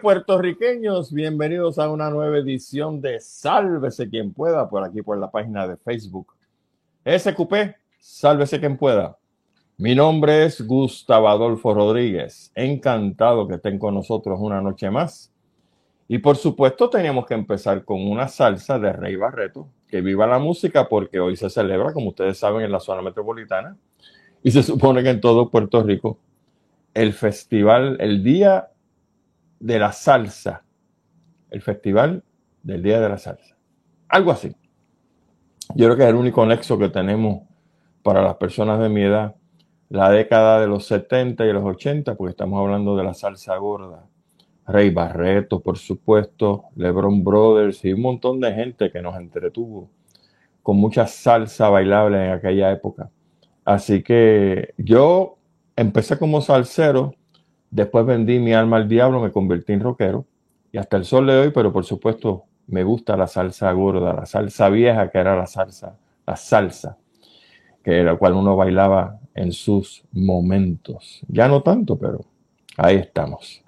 Puertorriqueños, bienvenidos a una nueva edición de Sálvese quien pueda por aquí por la página de Facebook. SQP, sálvese quien pueda. Mi nombre es Gustavo Adolfo Rodríguez. Encantado que estén con nosotros una noche más. Y por supuesto teníamos que empezar con una salsa de Rey Barreto, que viva la música porque hoy se celebra, como ustedes saben, en la zona metropolitana y se supone que en todo Puerto Rico, el festival, el día de la salsa, el festival del día de la salsa. Algo así. Yo creo que es el único nexo que tenemos para las personas de mi edad la década de los 70 y los 80, porque estamos hablando de la salsa gorda. Rey Barreto, por supuesto, LeBron Brothers y un montón de gente que nos entretuvo con mucha salsa bailable en aquella época. Así que yo empecé como salsero, después vendí mi alma al diablo, me convertí en rockero y hasta el sol de hoy, pero por supuesto me gusta la salsa gorda, la salsa vieja que era la salsa, la salsa, que era la cual uno bailaba en sus momentos. Ya no tanto, pero ahí estamos.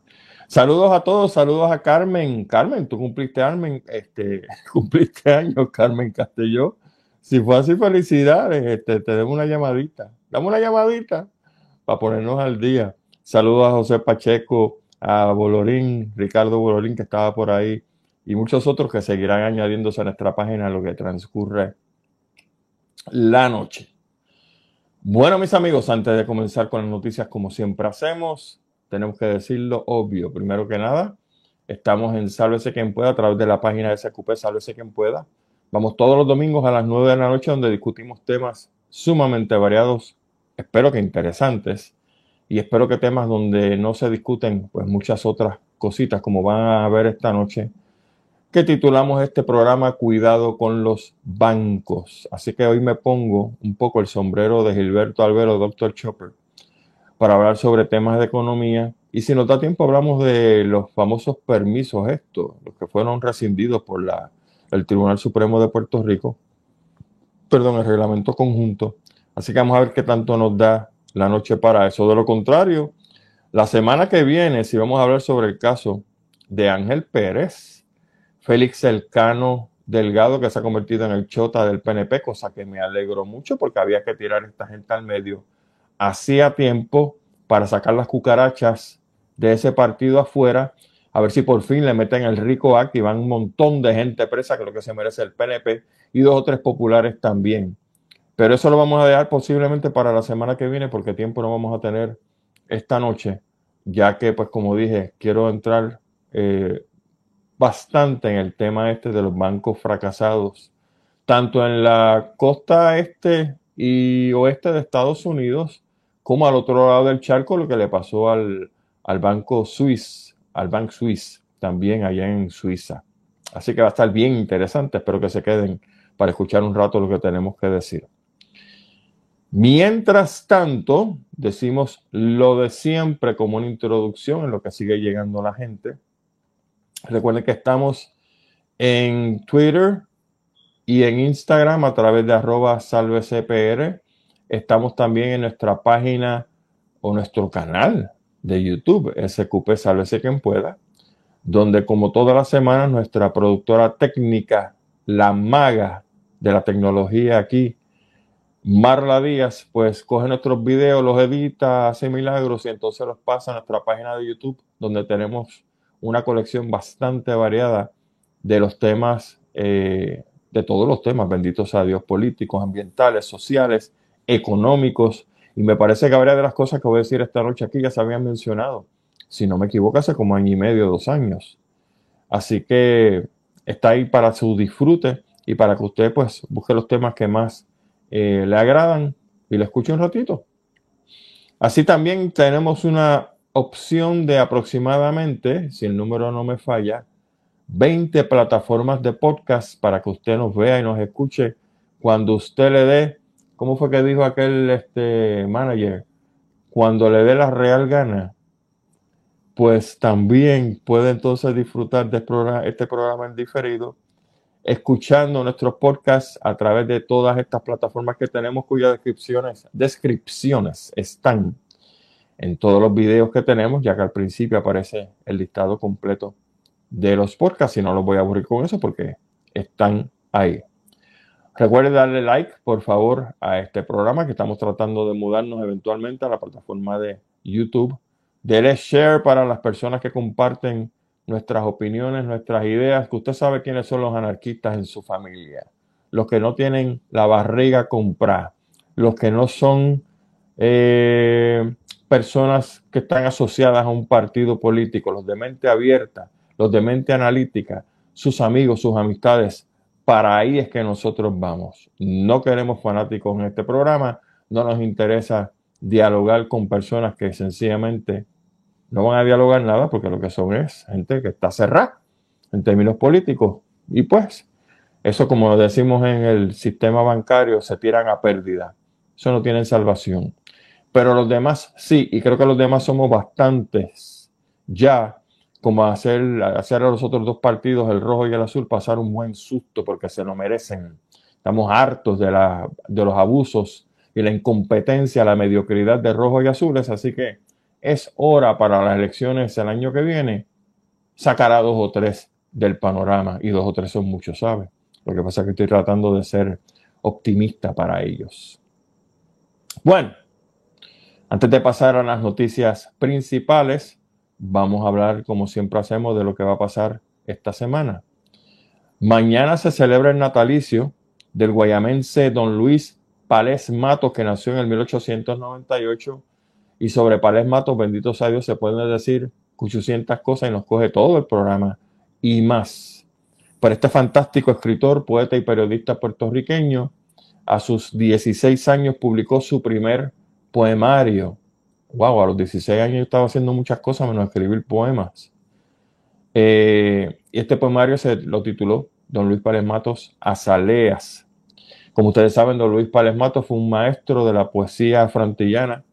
Saludos a todos, saludos a Carmen. Carmen, tú cumpliste, Carmen, este, cumpliste años, Carmen Castelló. Si fue así, felicidades. Este, te demos una llamadita. Dame una llamadita para ponernos al día. Saludos a José Pacheco, a Bolorín, Ricardo Bolorín, que estaba por ahí, y muchos otros que seguirán añadiéndose a nuestra página lo que transcurre la noche. Bueno, mis amigos, antes de comenzar con las noticias, como siempre hacemos, tenemos que decirlo obvio. Primero que nada, estamos en Sálvese quien pueda a través de la página de SQP Sálvese quien pueda. Vamos todos los domingos a las 9 de la noche donde discutimos temas sumamente variados, espero que interesantes, y espero que temas donde no se discuten pues muchas otras cositas como van a ver esta noche que titulamos este programa Cuidado con los bancos. Así que hoy me pongo un poco el sombrero de Gilberto Albero, Dr. Chopper, para hablar sobre temas de economía. Y si nos da tiempo, hablamos de los famosos permisos estos, los que fueron rescindidos por la, el Tribunal Supremo de Puerto Rico, perdón, el reglamento conjunto. Así que vamos a ver qué tanto nos da la noche para eso. De lo contrario, la semana que viene, si vamos a hablar sobre el caso de Ángel Pérez, Félix Elcano Delgado, que se ha convertido en el chota del PNP, cosa que me alegró mucho porque había que tirar a esta gente al medio. Hacía tiempo para sacar las cucarachas de ese partido afuera, a ver si por fin le meten el rico acto y van un montón de gente presa, lo que se merece el PNP, y dos o tres populares también. Pero eso lo vamos a dejar posiblemente para la semana que viene, porque tiempo no vamos a tener esta noche, ya que, pues como dije, quiero entrar eh, bastante en el tema este de los bancos fracasados, tanto en la costa este y oeste de Estados Unidos, como al otro lado del charco, lo que le pasó al, al banco Swiss, al Bank Swiss, también allá en Suiza. Así que va a estar bien interesante, espero que se queden para escuchar un rato lo que tenemos que decir. Mientras tanto, decimos lo de siempre como una introducción en lo que sigue llegando la gente. Recuerden que estamos en Twitter y en Instagram a través de arroba salvecpr. Estamos también en nuestra página o nuestro canal de YouTube, SQP Sálvese quien pueda, donde como todas las semanas nuestra productora técnica, la maga de la tecnología aquí, Marla Díaz, pues coge nuestros videos, los edita, hace milagros y entonces los pasa a nuestra página de YouTube, donde tenemos una colección bastante variada de los temas, eh, de todos los temas, benditos a Dios, políticos, ambientales, sociales, económicos. Y me parece que varias de las cosas que voy a decir esta noche aquí ya se habían mencionado. Si no me equivoco, hace como año y medio, dos años. Así que está ahí para su disfrute y para que usted pues busque los temas que más eh, le agradan y le escuche un ratito. Así también tenemos una opción de aproximadamente, si el número no me falla, 20 plataformas de podcast para que usted nos vea y nos escuche cuando usted le dé, ¿cómo fue que dijo aquel este, manager? Cuando le dé la real gana, pues también puede entonces disfrutar de este programa, en diferido escuchando nuestros podcasts a través de todas estas plataformas que tenemos cuyas descripciones, descripciones están en todos los videos que tenemos, ya que al principio aparece el listado completo de los podcasts y no los voy a aburrir con eso porque están ahí. Recuerde darle like, por favor, a este programa que estamos tratando de mudarnos eventualmente a la plataforma de YouTube. Dele share para las personas que comparten nuestras opiniones, nuestras ideas, que usted sabe quiénes son los anarquistas en su familia, los que no tienen la barriga comprada, los que no son eh, personas que están asociadas a un partido político, los de mente abierta, los de mente analítica, sus amigos, sus amistades. Para ahí es que nosotros vamos. No queremos fanáticos en este programa, no nos interesa dialogar con personas que sencillamente no van a dialogar nada porque lo que son es gente que está cerrada en términos políticos. Y pues, eso como decimos en el sistema bancario, se tiran a pérdida. Eso no tiene salvación. Pero los demás sí, y creo que los demás somos bastantes ya como hacer, hacer a los otros dos partidos, el rojo y el azul, pasar un buen susto porque se lo merecen. Estamos hartos de, la, de los abusos y la incompetencia, la mediocridad de rojos y azules, así que es hora para las elecciones el año que viene sacar a dos o tres del panorama y dos o tres son muchos, ¿sabes? Lo que pasa es que estoy tratando de ser optimista para ellos. Bueno, antes de pasar a las noticias principales, vamos a hablar, como siempre hacemos, de lo que va a pasar esta semana. Mañana se celebra el natalicio del guayamense don Luis Pales Matos, que nació en el 1898 y sobre Pales Matos, bendito sea Dios, se pueden decir 800 cosas y nos coge todo el programa y más. Por este fantástico escritor, poeta y periodista puertorriqueño, a sus 16 años publicó su primer poemario. Wow, a los 16 años yo estaba haciendo muchas cosas menos escribir poemas. Eh, y este poemario se lo tituló Don Luis Pales Matos Azaleas. Como ustedes saben, Don Luis Pales Matos fue un maestro de la poesía frantillana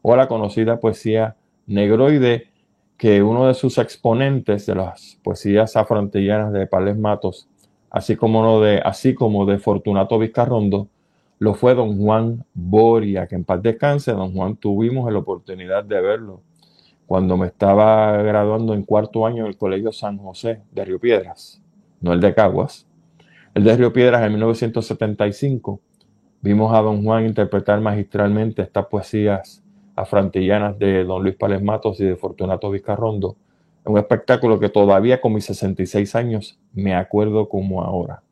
o la conocida poesía negroide, que uno de sus exponentes de las poesías afrontillanas de Pales Matos, así como, de, así como de Fortunato Vizcarrondo, lo fue don Juan Boria, que en paz descanse, don Juan tuvimos la oportunidad de verlo cuando me estaba graduando en cuarto año en el Colegio San José de Río Piedras, no el de Caguas, el de Río Piedras en 1975. Vimos a don Juan interpretar magistralmente estas poesías afrantillanas de don Luis Pales Matos y de Fortunato Vizcarrondo, un espectáculo que todavía con mis 66 años me acuerdo como ahora.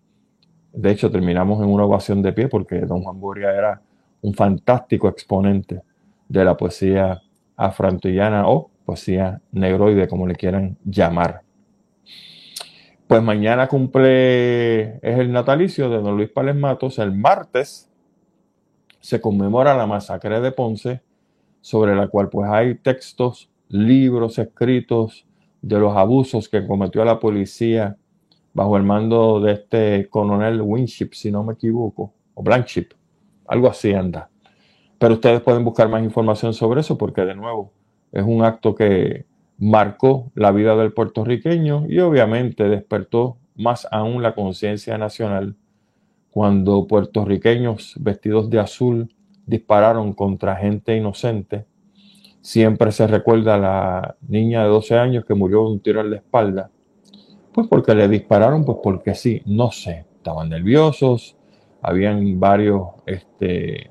De hecho, terminamos en una ovación de pie porque don Juan Boria era un fantástico exponente de la poesía afrantillana o poesía negroide, como le quieran llamar. Pues mañana cumple, es el natalicio de don Luis Pales Matos. El martes se conmemora la masacre de Ponce sobre la cual pues hay textos, libros escritos de los abusos que cometió la policía bajo el mando de este coronel Winship, si no me equivoco, o Blankship, algo así anda. Pero ustedes pueden buscar más información sobre eso porque de nuevo es un acto que marcó la vida del puertorriqueño y obviamente despertó más aún la conciencia nacional cuando puertorriqueños vestidos de azul dispararon contra gente inocente. Siempre se recuerda a la niña de 12 años que murió de un tiro en la espalda. Pues porque le dispararon, pues porque sí, no sé, estaban nerviosos, habían varios este,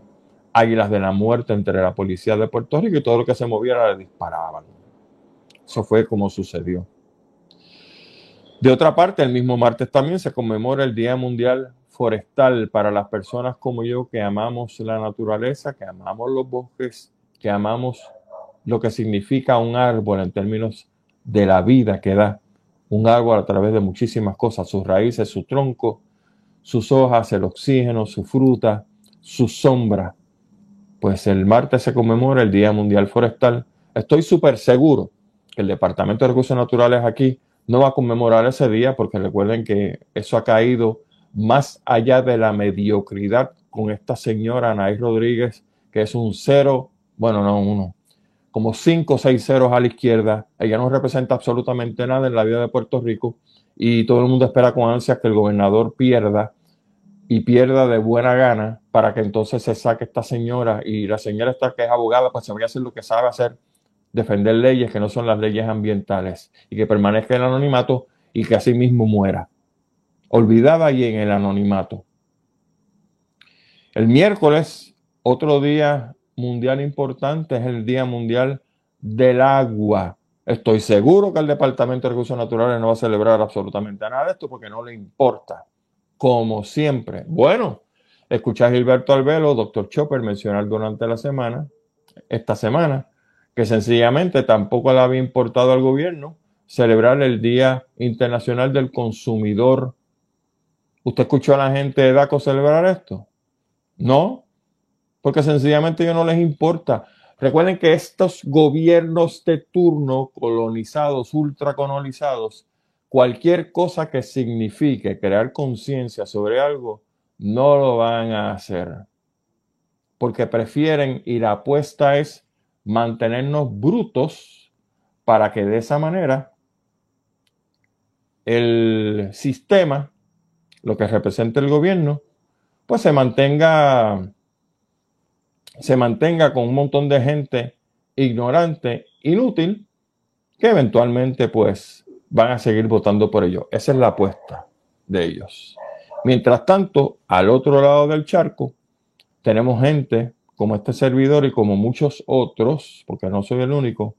águilas de la muerte entre la policía de Puerto Rico y todo lo que se moviera le disparaban. Eso fue como sucedió. De otra parte, el mismo martes también se conmemora el Día Mundial forestal para las personas como yo que amamos la naturaleza, que amamos los bosques, que amamos lo que significa un árbol en términos de la vida que da un árbol a través de muchísimas cosas, sus raíces, su tronco, sus hojas, el oxígeno, su fruta, su sombra. Pues el martes se conmemora el Día Mundial Forestal. Estoy súper seguro que el Departamento de Recursos Naturales aquí no va a conmemorar ese día porque recuerden que eso ha caído más allá de la mediocridad con esta señora Anaí Rodríguez, que es un cero, bueno, no uno, como cinco o seis ceros a la izquierda. Ella no representa absolutamente nada en la vida de Puerto Rico y todo el mundo espera con ansias que el gobernador pierda y pierda de buena gana para que entonces se saque esta señora y la señora esta que es abogada pues se vaya a hacer lo que sabe hacer, defender leyes que no son las leyes ambientales y que permanezca en el anonimato y que así mismo muera, olvidada y en el anonimato. El miércoles, otro día mundial importante, es el Día Mundial del Agua. Estoy seguro que el Departamento de Recursos Naturales no va a celebrar absolutamente nada de esto porque no le importa como siempre. Bueno, escuché a Gilberto Albelo, doctor Chopper, mencionar durante la semana, esta semana, que sencillamente tampoco le había importado al gobierno celebrar el Día Internacional del Consumidor. ¿Usted escuchó a la gente de DACO celebrar esto? No, porque sencillamente ellos no les importa. Recuerden que estos gobiernos de turno colonizados, ultracolonizados, cualquier cosa que signifique crear conciencia sobre algo, no lo van a hacer. Porque prefieren y la apuesta es mantenernos brutos para que de esa manera el sistema, lo que representa el gobierno, pues se mantenga se mantenga con un montón de gente ignorante, inútil, que eventualmente pues van a seguir votando por ellos. Esa es la apuesta de ellos. Mientras tanto, al otro lado del charco, tenemos gente como este servidor y como muchos otros, porque no soy el único,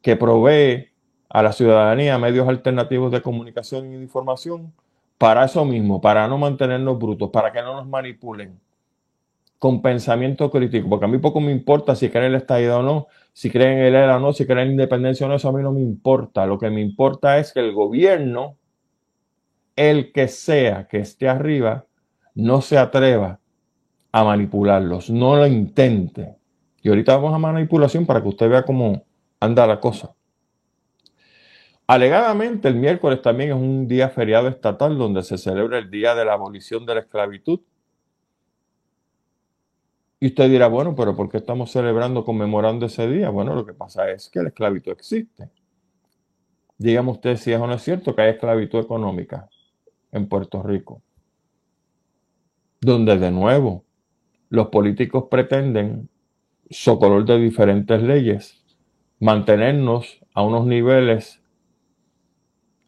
que provee a la ciudadanía medios alternativos de comunicación y de información para eso mismo, para no mantenernos brutos, para que no nos manipulen con pensamiento crítico, porque a mí poco me importa si creen el Estado o no, si creen en el ERA o no, si creen en independencia o no, eso a mí no me importa. Lo que me importa es que el gobierno, el que sea que esté arriba, no se atreva a manipularlos, no lo intente. Y ahorita vamos a manipulación para que usted vea cómo anda la cosa. Alegadamente, el miércoles también es un día feriado estatal donde se celebra el Día de la Abolición de la Esclavitud. Y usted dirá, bueno, pero ¿por qué estamos celebrando, conmemorando ese día? Bueno, lo que pasa es que la esclavitud existe. Dígame usted si es o no es cierto que hay esclavitud económica en Puerto Rico. Donde de nuevo los políticos pretenden, socolor de diferentes leyes, mantenernos a unos niveles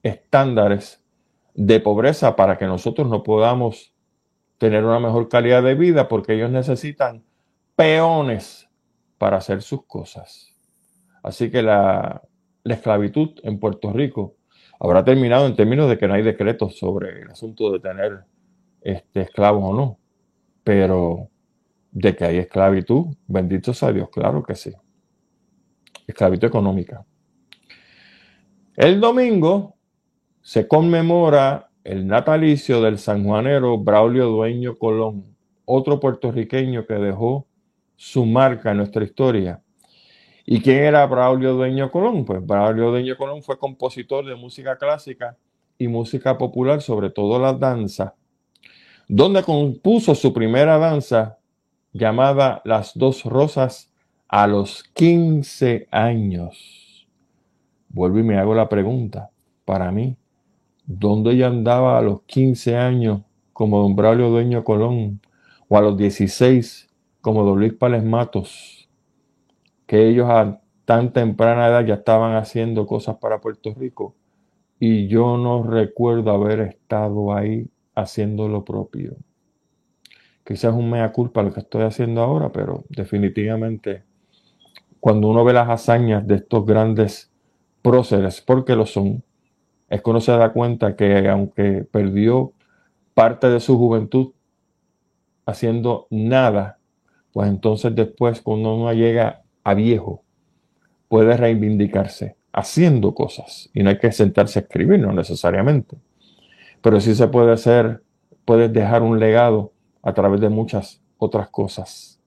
estándares de pobreza para que nosotros no podamos tener una mejor calidad de vida porque ellos necesitan peones para hacer sus cosas. Así que la, esclavitud en Puerto Rico habrá terminado en términos de que no hay decretos sobre el asunto de tener este, esclavos o no. Pero de que hay esclavitud, bendito sea Dios, claro que sí. Esclavitud económica. El domingo se conmemora el natalicio del sanjuanero Braulio Dueño Colón, otro puertorriqueño que dejó su marca en nuestra historia. ¿Y quién era Braulio Dueño Colón? Pues Braulio Dueño Colón fue compositor de música clásica y música popular, sobre todo la danza, donde compuso su primera danza llamada Las Dos Rosas a los 15 años. Vuelvo y me hago la pregunta, para mí, ¿dónde ella andaba a los 15 años como don Braulio Dueño Colón? O a los 16 como Don Luis Pales Matos, que ellos a tan temprana edad ya estaban haciendo cosas para Puerto Rico y yo no recuerdo haber estado ahí haciendo lo propio. Quizás es un mea culpa lo que estoy haciendo ahora, pero definitivamente cuando uno ve las hazañas de estos grandes próceres, porque lo son, es que uno se da cuenta que aunque perdió parte de su juventud haciendo nada, pues entonces después cuando uno llega a viejo, puede reivindicarse haciendo cosas. Y no hay que sentarse a escribir, no necesariamente. Pero sí se puede hacer, puedes dejar un legado a través de muchas otras cosas.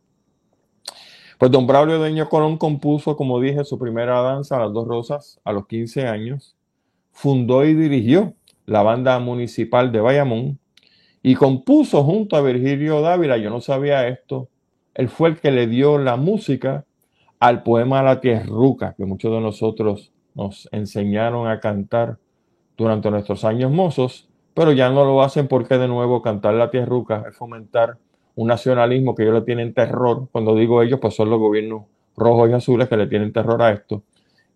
Pues don Braulio Deño Colón compuso, como dije, su primera danza, Las Dos Rosas, a los 15 años. Fundó y dirigió la banda municipal de Bayamón y compuso junto a Virgilio Dávila, yo no sabía esto, él fue el que le dio la música al poema La Tierruca, que muchos de nosotros nos enseñaron a cantar durante nuestros años mozos, pero ya no lo hacen porque de nuevo cantar la tierruca es fomentar un nacionalismo que ellos le tienen terror. Cuando digo ellos, pues son los gobiernos rojos y azules que le tienen terror a esto.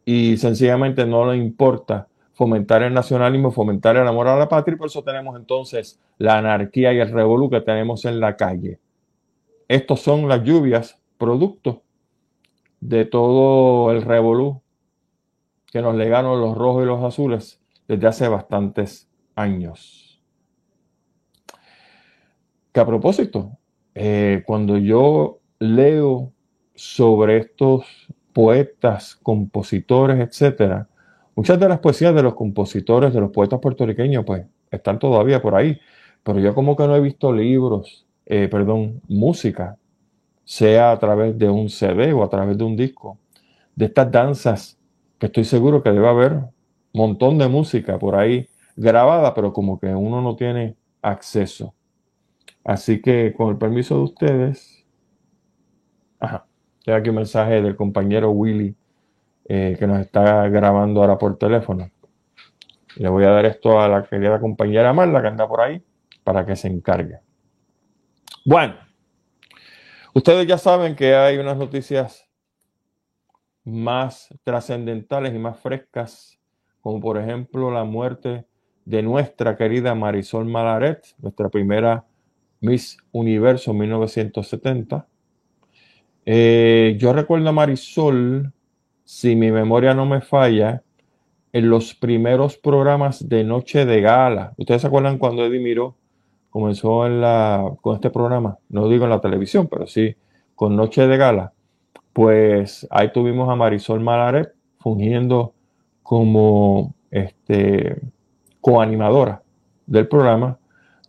Y sencillamente no les importa fomentar el nacionalismo, fomentar el amor a la patria, y por eso tenemos entonces la anarquía y el revolú que tenemos en la calle. Estos son las lluvias, producto de todo el revolú que nos legaron los rojos y los azules desde hace bastantes años. Que a propósito, eh, cuando yo leo sobre estos poetas, compositores, etcétera, muchas de las poesías de los compositores, de los poetas puertorriqueños, pues están todavía por ahí, pero yo como que no he visto libros, eh, perdón, música, sea a través de un CD o a través de un disco, de estas danzas que estoy seguro que debe haber un montón de música por ahí grabada, pero como que uno no tiene acceso. Así que con el permiso de ustedes, ajá, tengo aquí un mensaje del compañero Willy eh, que nos está grabando ahora por teléfono. Le voy a dar esto a la querida compañera Marla que anda por ahí para que se encargue. Bueno, ustedes ya saben que hay unas noticias más trascendentales y más frescas, como por ejemplo la muerte de nuestra querida Marisol Malaret, nuestra primera Miss Universo 1970. Eh, yo recuerdo a Marisol, si mi memoria no me falla, en los primeros programas de Noche de Gala. ¿Ustedes se acuerdan cuando Eddie Miró comenzó en la, con este programa? No digo en la televisión, pero sí con Noche de Gala. Pues ahí tuvimos a Marisol Malaret fungiendo como este, coanimadora del programa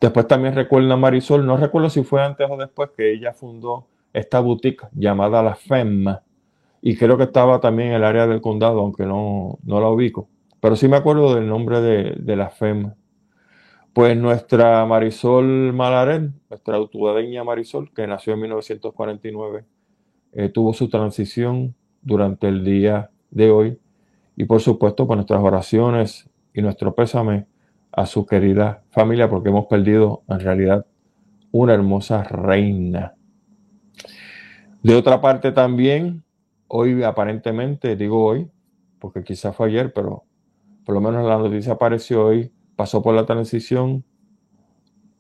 Después también recuerdo a Marisol, no recuerdo si fue antes o después que ella fundó esta boutique llamada La FEM. Y creo que estaba también en el área del condado, aunque no, no la ubico. Pero sí me acuerdo del nombre de, la FEM. Pues nuestra Marisol Malarén, nuestra autodeña Marisol, que nació en 1949, eh, tuvo su transición durante el día de hoy. Y por supuesto, pues nuestras oraciones y nuestro pésame a su querida familia porque hemos perdido en realidad una hermosa reina. De otra parte también, hoy aparentemente, digo hoy, porque quizás fue ayer, pero por lo menos la noticia apareció hoy, pasó por la transición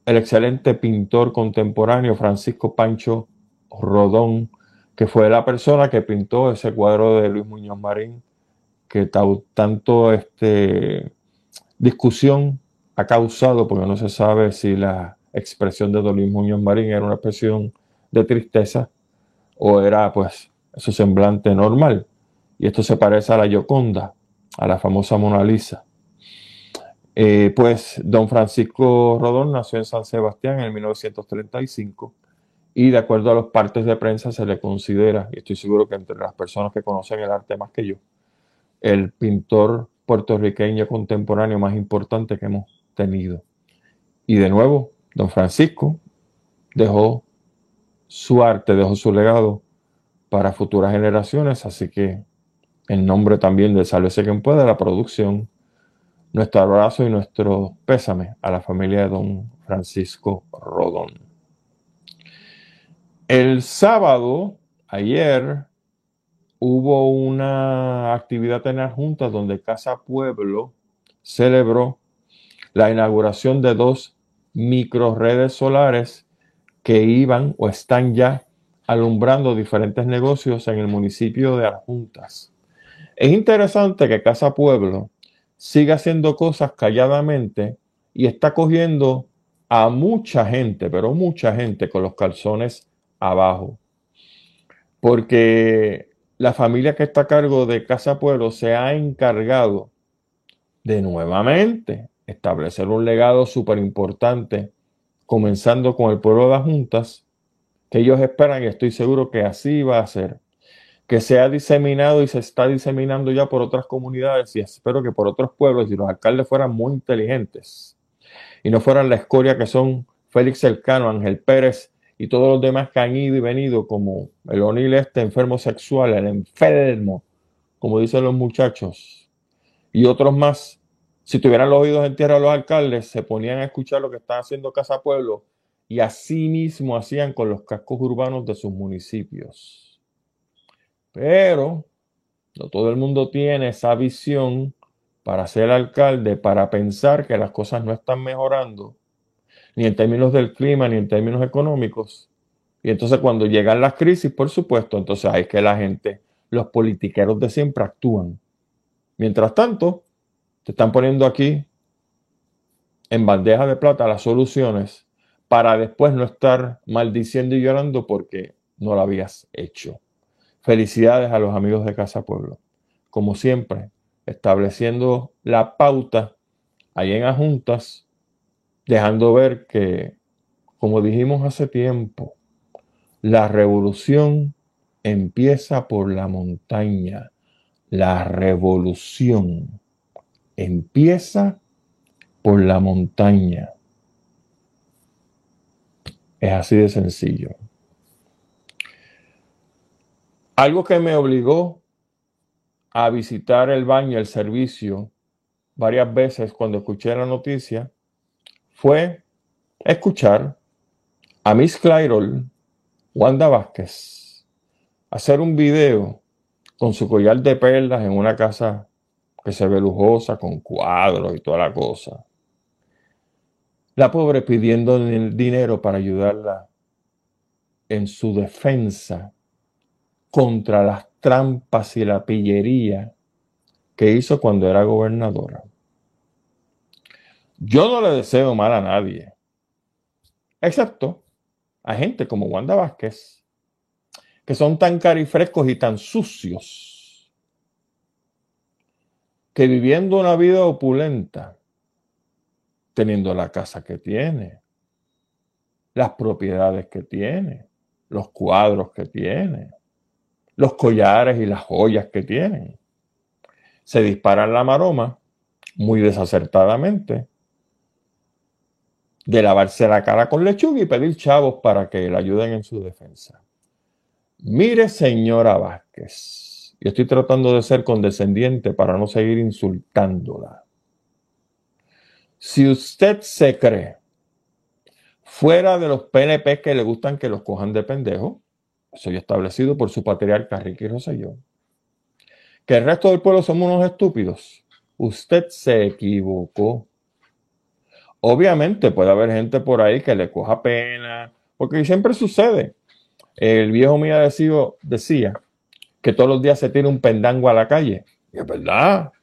el excelente pintor contemporáneo Francisco Pancho Rodón, que fue la persona que pintó ese cuadro de Luis Muñoz Marín, que tanto este, discusión ha causado, porque no se sabe si la expresión de Dolín Muñoz Marín era una expresión de tristeza o era pues su semblante normal. Y esto se parece a la Gioconda, a la famosa Mona Lisa. Eh, pues don Francisco Rodón nació en San Sebastián en 1935 y de acuerdo a los partes de prensa se le considera, y estoy seguro que entre las personas que conocen el arte más que yo, el pintor puertorriqueño contemporáneo más importante que hemos tenido. Y de nuevo, don Francisco dejó su arte, dejó su legado para futuras generaciones, así que en nombre también de Sálvese quien pueda, la producción, nuestro abrazo y nuestro pésame a la familia de don Francisco Rodón. El sábado, ayer, hubo una actividad en la Junta donde Casa Pueblo celebró la inauguración de dos microredes solares que iban o están ya alumbrando diferentes negocios en el municipio de Arjuntas. Es interesante que Casa Pueblo siga haciendo cosas calladamente y está cogiendo a mucha gente, pero mucha gente con los calzones abajo. Porque la familia que está a cargo de Casa Pueblo se ha encargado de nuevamente establecer un legado súper importante, comenzando con el pueblo de las juntas, que ellos esperan y estoy seguro que así va a ser, que se ha diseminado y se está diseminando ya por otras comunidades y espero que por otros pueblos y los alcaldes fueran muy inteligentes y no fueran la escoria que son Félix Elcano, Ángel Pérez y todos los demás que han ido y venido como el O'Neill este enfermo sexual, el enfermo, como dicen los muchachos, y otros más si tuvieran los oídos en tierra los alcaldes, se ponían a escuchar lo que están haciendo Casa Pueblo y así mismo hacían con los cascos urbanos de sus municipios. Pero no todo el mundo tiene esa visión para ser alcalde, para pensar que las cosas no están mejorando, ni en términos del clima, ni en términos económicos. Y entonces cuando llegan las crisis, por supuesto, entonces hay que la gente, los politiqueros de siempre actúan. Mientras tanto, te están poniendo aquí en bandeja de plata las soluciones para después no estar maldiciendo y llorando porque no lo habías hecho. Felicidades a los amigos de Casa Pueblo. Como siempre, estableciendo la pauta ahí en Ajuntas, dejando ver que, como dijimos hace tiempo, la revolución empieza por la montaña. La revolución empieza por la montaña. Es así de sencillo. Algo que me obligó a visitar el baño, el servicio, varias veces cuando escuché la noticia, fue escuchar a Miss Clairol, Wanda Vázquez, hacer un video con su collar de perlas en una casa que se ve lujosa, con cuadros y toda la cosa. La pobre pidiendo dinero para ayudarla en su defensa contra las trampas y la pillería que hizo cuando era gobernadora. Yo no le deseo mal a nadie, excepto a gente como Wanda Vázquez, que son tan carifrescos y tan sucios, que viviendo una vida opulenta, teniendo la casa que tiene, las propiedades que tiene, los cuadros que tiene, los collares y las joyas que tienen. Se disparan la maroma muy desacertadamente de lavarse la cara con lechuga y pedir chavos para que le ayuden en su defensa. Mire, señora Vázquez, y estoy tratando de ser condescendiente para no seguir insultándola. Si usted se cree fuera de los PNP que le gustan que los cojan de pendejo, soy establecido por su patriarca Ricky Rosselló, que el resto del pueblo somos unos estúpidos, usted se equivocó. Obviamente puede haber gente por ahí que le coja pena, porque siempre sucede. El viejo mío decía que todos los días se tira un pendango a la calle. Y es verdad,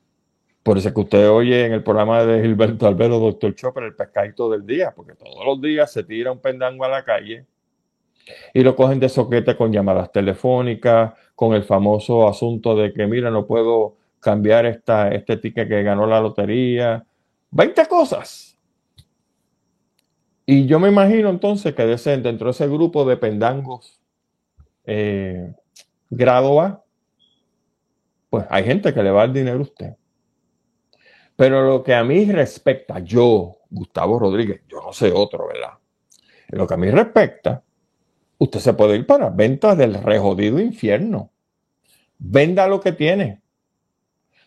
por eso es que usted oye en el programa de Gilberto Albero, Doctor Chopper, el pescadito del día, porque todos los días se tira un pendango a la calle y lo cogen de soquete con llamadas telefónicas, con el famoso asunto de que, mira, no puedo cambiar esta, este ticket que ganó la lotería. 20 cosas. Y yo me imagino entonces que dentro de ese grupo de pendangos eh, grado A, pues hay gente que le va el dinero a usted. Pero lo que a mí respecta, yo, Gustavo Rodríguez, yo no sé otro, ¿verdad? lo que a mí respecta, usted se puede ir para ventas del rejodido infierno. Venda lo que tiene.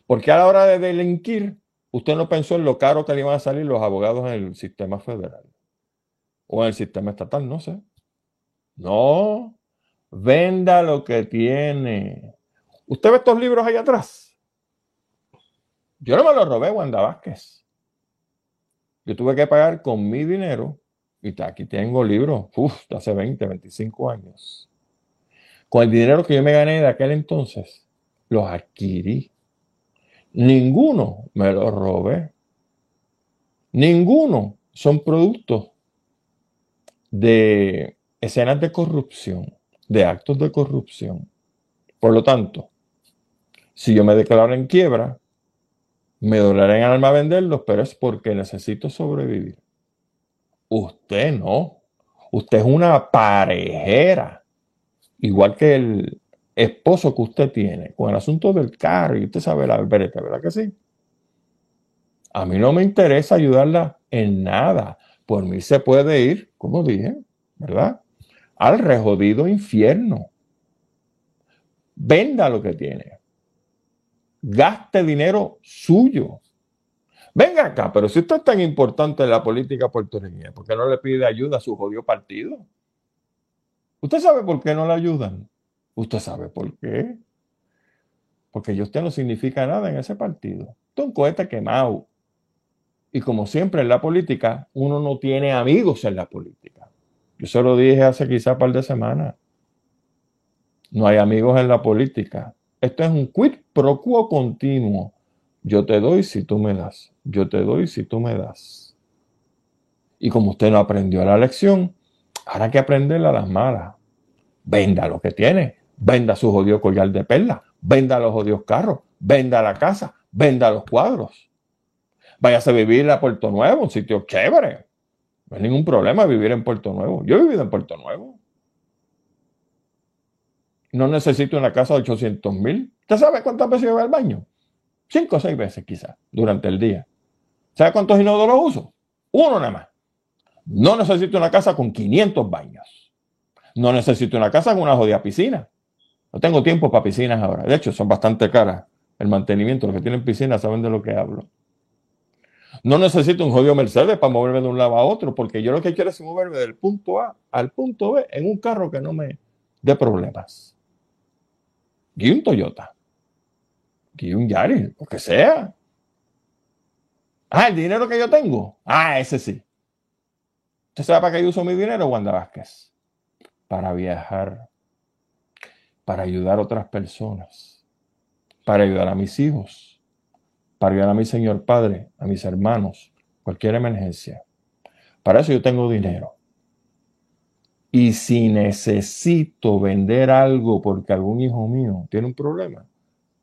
Porque a la hora de delinquir, usted no pensó en lo caro que le iban a salir los abogados en el sistema federal o en el sistema estatal, no sé. No, venda lo que tiene. ¿Usted ve estos libros ahí atrás? Yo no me lo robé, Wanda Vázquez. Yo tuve que pagar con mi dinero, y aquí tengo libros, uff, de hace 20, 25 años. Con el dinero que yo me gané de aquel entonces, los adquirí. Ninguno me lo robé. Ninguno son productos de escenas de corrupción, de actos de corrupción. Por lo tanto, si yo me declaro en quiebra, me dolerá en alma venderlos, pero es porque necesito sobrevivir. Usted no. Usted es una parejera. Igual que el esposo que usted tiene con el asunto del carro. Y usted sabe la vereta, ¿verdad que sí? A mí no me interesa ayudarla en nada. Por mí se puede ir, como dije, ¿verdad? Al rejodido infierno. Venda lo que tiene gaste dinero suyo. Venga acá, pero si usted es tan importante en la política puertorriqueña, ¿por qué no le pide ayuda a su jodido partido? ¿Usted sabe por qué no le ayudan? ¿Usted sabe por qué? Porque usted no significa nada en ese partido. Usted es un cohete quemado. Y como siempre en la política, uno no tiene amigos en la política. Yo se lo dije hace quizá un par de semanas. No hay amigos en la política. Esto es un quid pro quo continuo. Yo te doy si tú me das. Yo te doy si tú me das. Y como usted no aprendió la lección, ahora hay que aprenderla a las malas. Venda lo que tiene. Venda su jodido collar de perla. Venda los jodidos carros. Venda la casa. Venda los cuadros. Váyase a vivir a Puerto Nuevo, un sitio chévere. No hay ningún problema vivir en Puerto Nuevo. Yo he vivido en Puerto Nuevo. No necesito una casa de 800 mil. ¿Usted sabe cuántas veces yo voy al baño? Cinco o seis veces quizás durante el día. ¿Sabe cuántos inodoros uso? Uno nada más. No necesito una casa con 500 baños. No necesito una casa con una jodida piscina. No tengo tiempo para piscinas ahora. De hecho, son bastante caras. El mantenimiento, los que tienen piscinas saben de lo que hablo. No necesito un jodido Mercedes para moverme de un lado a otro, porque yo lo que quiero es moverme del punto A al punto B en un carro que no me dé problemas. Y un Toyota que un Yaris, lo que sea. Ah, el dinero que yo tengo. Ah, ese sí. ¿Usted sabe para qué yo uso mi dinero, Wanda Vázquez? Para viajar, para ayudar a otras personas, para ayudar a mis hijos, para ayudar a mi Señor Padre, a mis hermanos, cualquier emergencia. Para eso yo tengo dinero. Y si necesito vender algo porque algún hijo mío tiene un problema,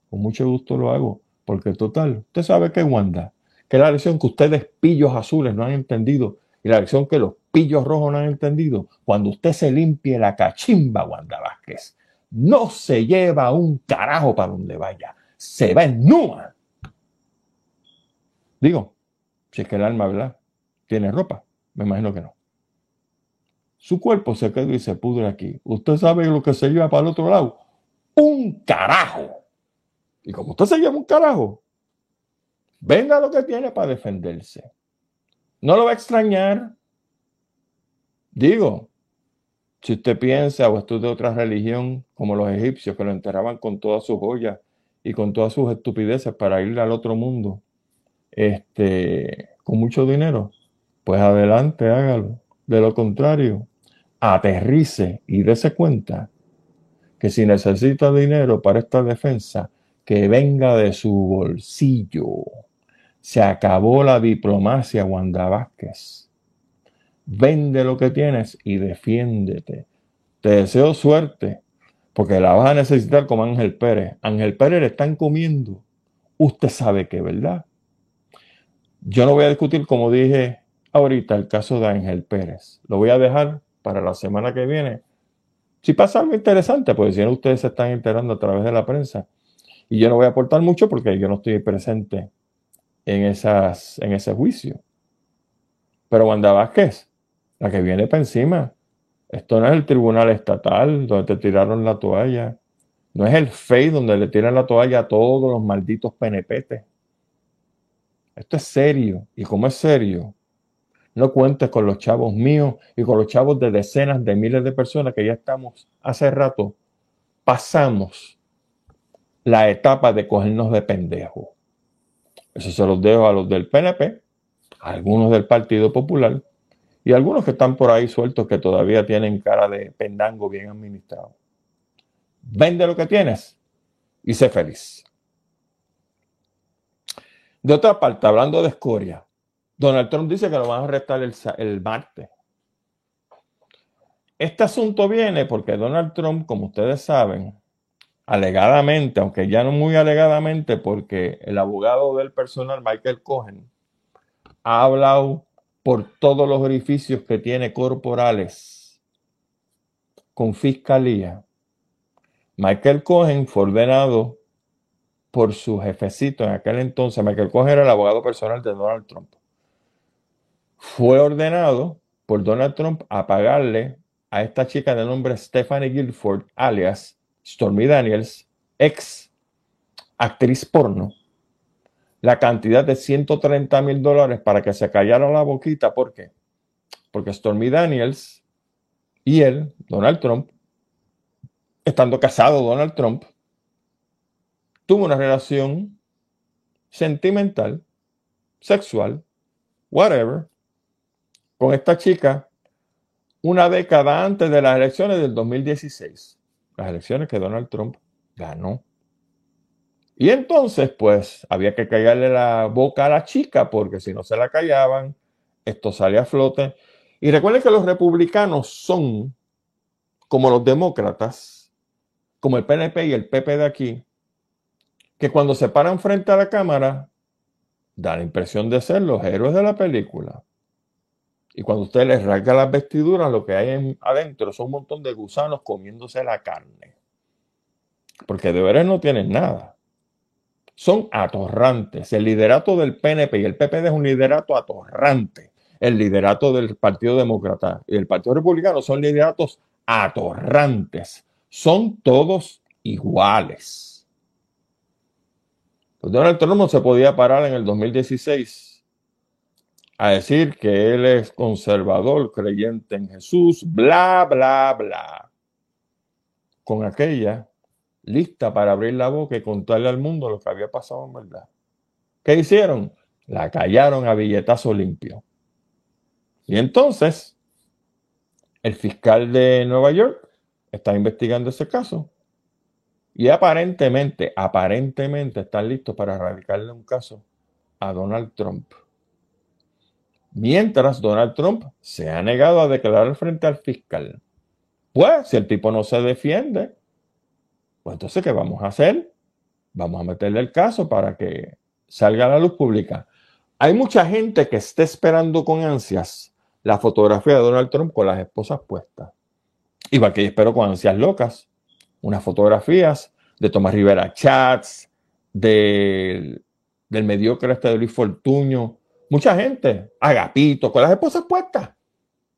con mucho gusto lo hago, porque total, usted sabe que Wanda, que la lección que ustedes pillos azules no han entendido y la lección que los pillos rojos no han entendido, cuando usted se limpie la cachimba, Wanda Vázquez, no se lleva un carajo para donde vaya, se va en nua. Digo, si es que el alma, ¿verdad? Tiene ropa, me imagino que no. Su cuerpo se queda y se pudre aquí. ¿Usted sabe lo que se lleva para el otro lado? Un carajo. Y como usted se lleva un carajo, venda lo que tiene para defenderse. No lo va a extrañar. Digo, si usted piensa o estudia otra religión, como los egipcios que lo enterraban con todas sus joyas y con todas sus estupideces para ir al otro mundo, este, con mucho dinero, pues adelante, hágalo. De lo contrario, aterrice y dése cuenta que si necesita dinero para esta defensa, que venga de su bolsillo. Se acabó la diplomacia, Wanda Vázquez. Vende lo que tienes y defiéndete. Te deseo suerte, porque la vas a necesitar como Ángel Pérez. Ángel Pérez le están comiendo. Usted sabe que, ¿verdad? Yo no voy a discutir, como dije ahorita, el caso de Ángel Pérez. Lo voy a dejar para la semana que viene. Si pasa algo interesante, pues si no ustedes se están enterando a través de la prensa y yo no voy a aportar mucho porque yo no estoy presente en, esas, en ese juicio. Pero Wanda Vázquez, la que viene para encima, esto no es el tribunal estatal donde te tiraron la toalla. No es el FEI donde le tiran la toalla a todos los malditos penepetes. Esto es serio. Y como es serio, no cuentes con los chavos míos y con los chavos de decenas de miles de personas que ya estamos hace rato. Pasamos la etapa de cogernos de pendejo. Eso se los dejo a los del PNP, a algunos del Partido Popular y a algunos que están por ahí sueltos que todavía tienen cara de pendango bien administrado. Vende lo que tienes y sé feliz. De otra parte, hablando de escoria, Donald Trump dice que lo van a arrestar el, el martes. Este asunto viene porque Donald Trump, como ustedes saben, alegadamente, aunque ya no muy alegadamente, porque el abogado del personal, Michael Cohen, ha hablado por todos los orificios que tiene corporales con fiscalía. Michael Cohen fue ordenado por su jefecito en aquel entonces. Michael Cohen era el abogado personal de Donald Trump. Fue ordenado por Donald Trump a pagarle a esta chica de nombre Stephanie Guilford, alias Stormy Daniels, ex actriz porno, la cantidad de 130 mil dólares para que se callara la boquita. ¿Por qué? Porque Stormy Daniels y él, Donald Trump, estando casado Donald Trump, tuvo una relación sentimental, sexual, whatever, con esta chica una década antes de las elecciones del 2016, las elecciones que Donald Trump ganó. Y entonces, pues, había que callarle la boca a la chica, porque si no se la callaban, esto sale a flote. Y recuerden que los republicanos son como los demócratas, como el PNP y el PP de aquí, que cuando se paran frente a la cámara, da la impresión de ser los héroes de la película. Y cuando usted les rasga las vestiduras, lo que hay adentro son un montón de gusanos comiéndose la carne. Porque de veras no tienen nada. Son atorrantes. El liderato del PNP y el PPD es un liderato atorrante. El liderato del Partido Demócrata y el Partido Republicano son lideratos atorrantes. Son todos iguales. Donald Trump no se podía parar en el 2016 a decir que él es conservador, creyente en Jesús, bla, bla, bla. Con aquella lista para abrir la boca y contarle al mundo lo que había pasado en verdad. ¿Qué hicieron? La callaron a billetazo limpio. Y entonces, el fiscal de Nueva York está investigando ese caso. Y aparentemente, aparentemente están listos para radicarle un caso a Donald Trump. Mientras Donald Trump se ha negado a declarar frente al fiscal. Pues, si el tipo no se defiende, pues entonces, ¿qué vamos a hacer? Vamos a meterle el caso para que salga a la luz pública. Hay mucha gente que está esperando con ansias la fotografía de Donald Trump con las esposas puestas. Igual que yo espero con ansias locas unas fotografías de Tomás Rivera Chats, del, del mediocre este de Luis Fortuño, Mucha gente, agapito, con las esposas puestas.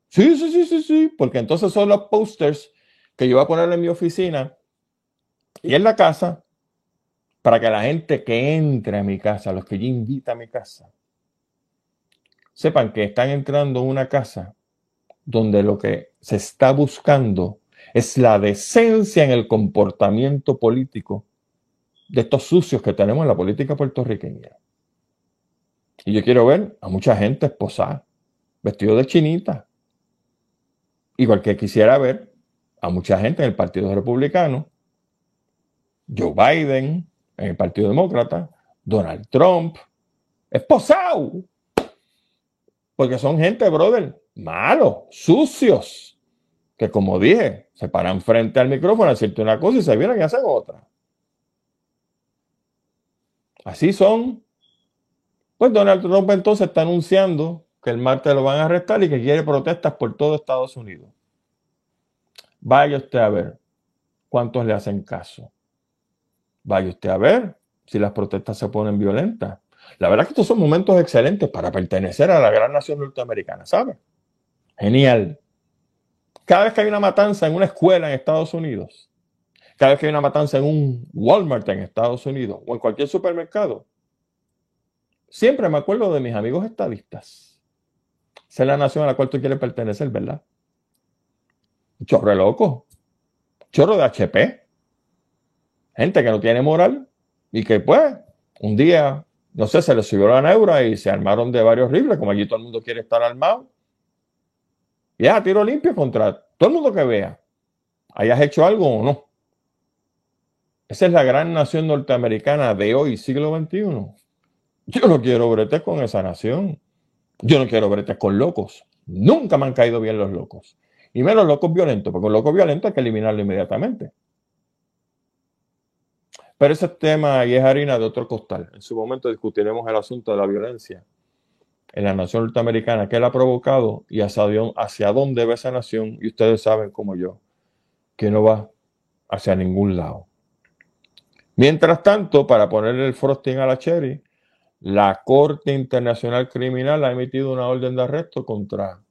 Sí, sí, sí, sí, sí, porque entonces son los posters que yo voy a poner en mi oficina y en la casa para que la gente que entre a mi casa, los que yo invita a mi casa, sepan que están entrando a una casa donde lo que se está buscando es la decencia en el comportamiento político de estos sucios que tenemos en la política puertorriqueña. Y yo quiero ver a mucha gente esposada, vestido de chinita. Igual que quisiera ver a mucha gente en el Partido Republicano, Joe Biden en el Partido Demócrata, Donald Trump, esposado. Porque son gente, brother, malos, sucios, que como dije, se paran frente al micrófono a decirte una cosa y se vienen y hacen otra. Así son pues Donald Trump entonces está anunciando que el martes lo van a arrestar y que quiere protestas por todo Estados Unidos. Vaya usted a ver cuántos le hacen caso. Vaya usted a ver si las protestas se ponen violentas. La verdad es que estos son momentos excelentes para pertenecer a la gran nación norteamericana, ¿sabe? Genial. Cada vez que hay una matanza en una escuela en Estados Unidos, cada vez que hay una matanza en un Walmart en Estados Unidos o en cualquier supermercado, Siempre me acuerdo de mis amigos estadistas. Esa es la nación a la cual tú quieres pertenecer, ¿verdad? Chorro de loco. Chorro de HP. Gente que no tiene moral y que pues un día, no sé, se les subió la neura y se armaron de varios rifles, como allí todo el mundo quiere estar armado. Y ya, tiro limpio contra todo el mundo que vea. ¿Hayas hecho algo o no? Esa es la gran nación norteamericana de hoy, siglo XXI. Yo no quiero bretes con esa nación. Yo no quiero bretes con locos. Nunca me han caído bien los locos. Y menos locos violentos, porque un loco violento hay que eliminarlo inmediatamente. Pero ese tema y es harina de otro costal. En su momento discutiremos el asunto de la violencia en la nación norteamericana, qué la ha provocado y hacia dónde va esa nación. Y ustedes saben como yo que no va hacia ningún lado. Mientras tanto, para ponerle el frosting a la cherry, la Corte Internacional Criminal ha emitido una orden de arresto contra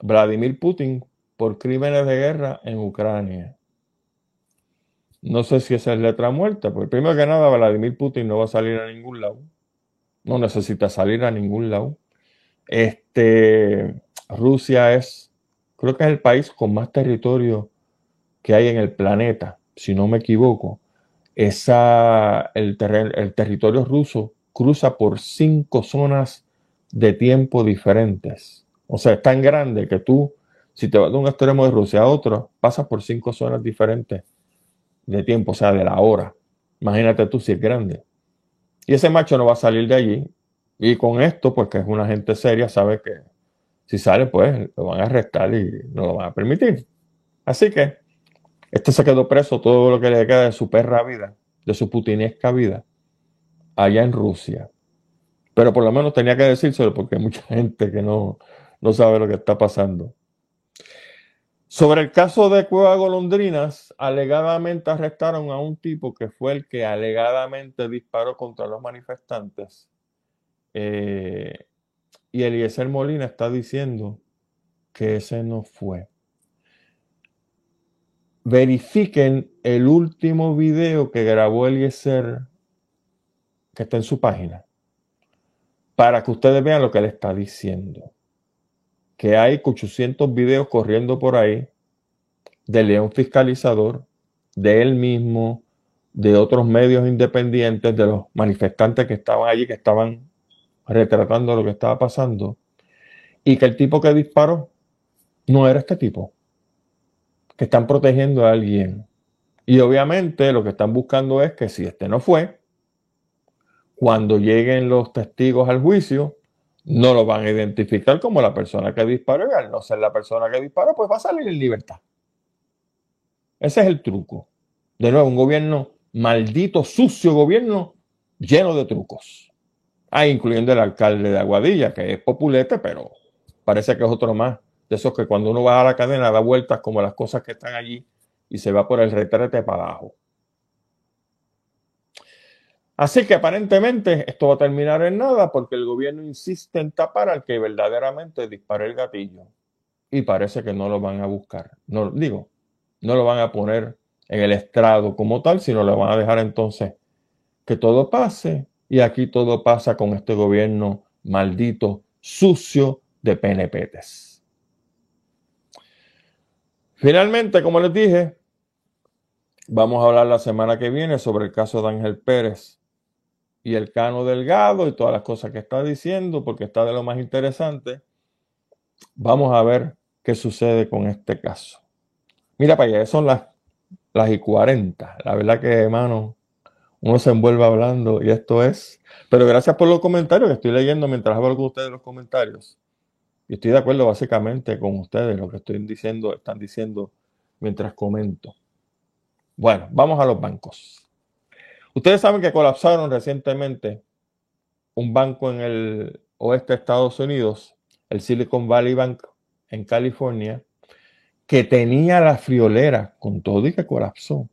Vladimir Putin por crímenes de guerra en Ucrania. No sé si esa es letra muerta, porque primero que nada Vladimir Putin no va a salir a ningún lado. no necesita salir a ningún lado. Este, Rusia es, creo que es el país con más territorio que hay en el planeta, si no me equivoco. Esa, el, el territorio ruso cruza por cinco zonas de tiempo diferentes. O sea, es tan grande que tú, si te vas de un extremo de Rusia a otro, pasas por cinco zonas diferentes de tiempo, o sea, de la hora. Imagínate tú si es grande. Y ese macho no va a salir de allí. Y con esto, pues que es una gente seria, sabe que si sale, pues lo van a arrestar y no lo van a permitir. Así que este se quedó preso todo lo que le queda de su perra vida, de su putinesca vida, allá en Rusia. Pero por lo menos tenía que decírselo porque hay mucha gente que no, no sabe lo que está pasando. Sobre el caso de Cueva Golondrinas, alegadamente arrestaron a un tipo que fue el que alegadamente disparó contra los manifestantes. Eh, y Eliezer Molina está diciendo que ese no fue. Verifiquen el último video que grabó Eliezer, que está en su página, para que ustedes vean lo que él está diciendo que hay 800 videos corriendo por ahí de León Fiscalizador, de él mismo, de otros medios independientes, de los manifestantes que estaban allí, que estaban retratando lo que estaba pasando, y que el tipo que disparó no era este tipo, que están protegiendo a alguien. Y obviamente lo que están buscando es que si este no fue, cuando lleguen los testigos al juicio, no lo van a identificar como la persona que disparó y al no ser la persona que disparó, pues va a salir en libertad. Ese es el truco. De nuevo, un gobierno maldito, sucio gobierno lleno de trucos. Ah, incluyendo el alcalde de Aguadilla, que es populete, pero parece que es otro más. De esos que cuando uno va a la cadena da vueltas como las cosas que están allí y se va por el retrete para abajo. Así que aparentemente esto va a terminar en nada porque el gobierno insiste en tapar al que verdaderamente dispare el gatillo. Y parece que no lo van a buscar. No, digo, no lo van a poner en el estrado como tal, sino lo van a dejar entonces que todo pase. Y aquí todo pasa con este gobierno maldito, sucio de PNPs. Finalmente, como les dije, vamos a hablar la semana que viene sobre el caso de Ángel Pérez y el Cano Delgado y todas las cosas que está diciendo, porque está de lo más interesante. Vamos a ver qué sucede con este caso. Mira para allá, son las, las y 40. La verdad que, hermano, uno se envuelve hablando y esto es. Pero gracias por los comentarios que estoy leyendo mientras hablo con ustedes los comentarios. Y estoy de acuerdo básicamente con ustedes, lo que estoy diciendo, están diciendo mientras comento. Bueno, vamos a los bancos. Ustedes saben que colapsaron recientemente un banco en el oeste de Estados Unidos, el Silicon Valley Bank en California, que tenía la friolera con todo y que colapsó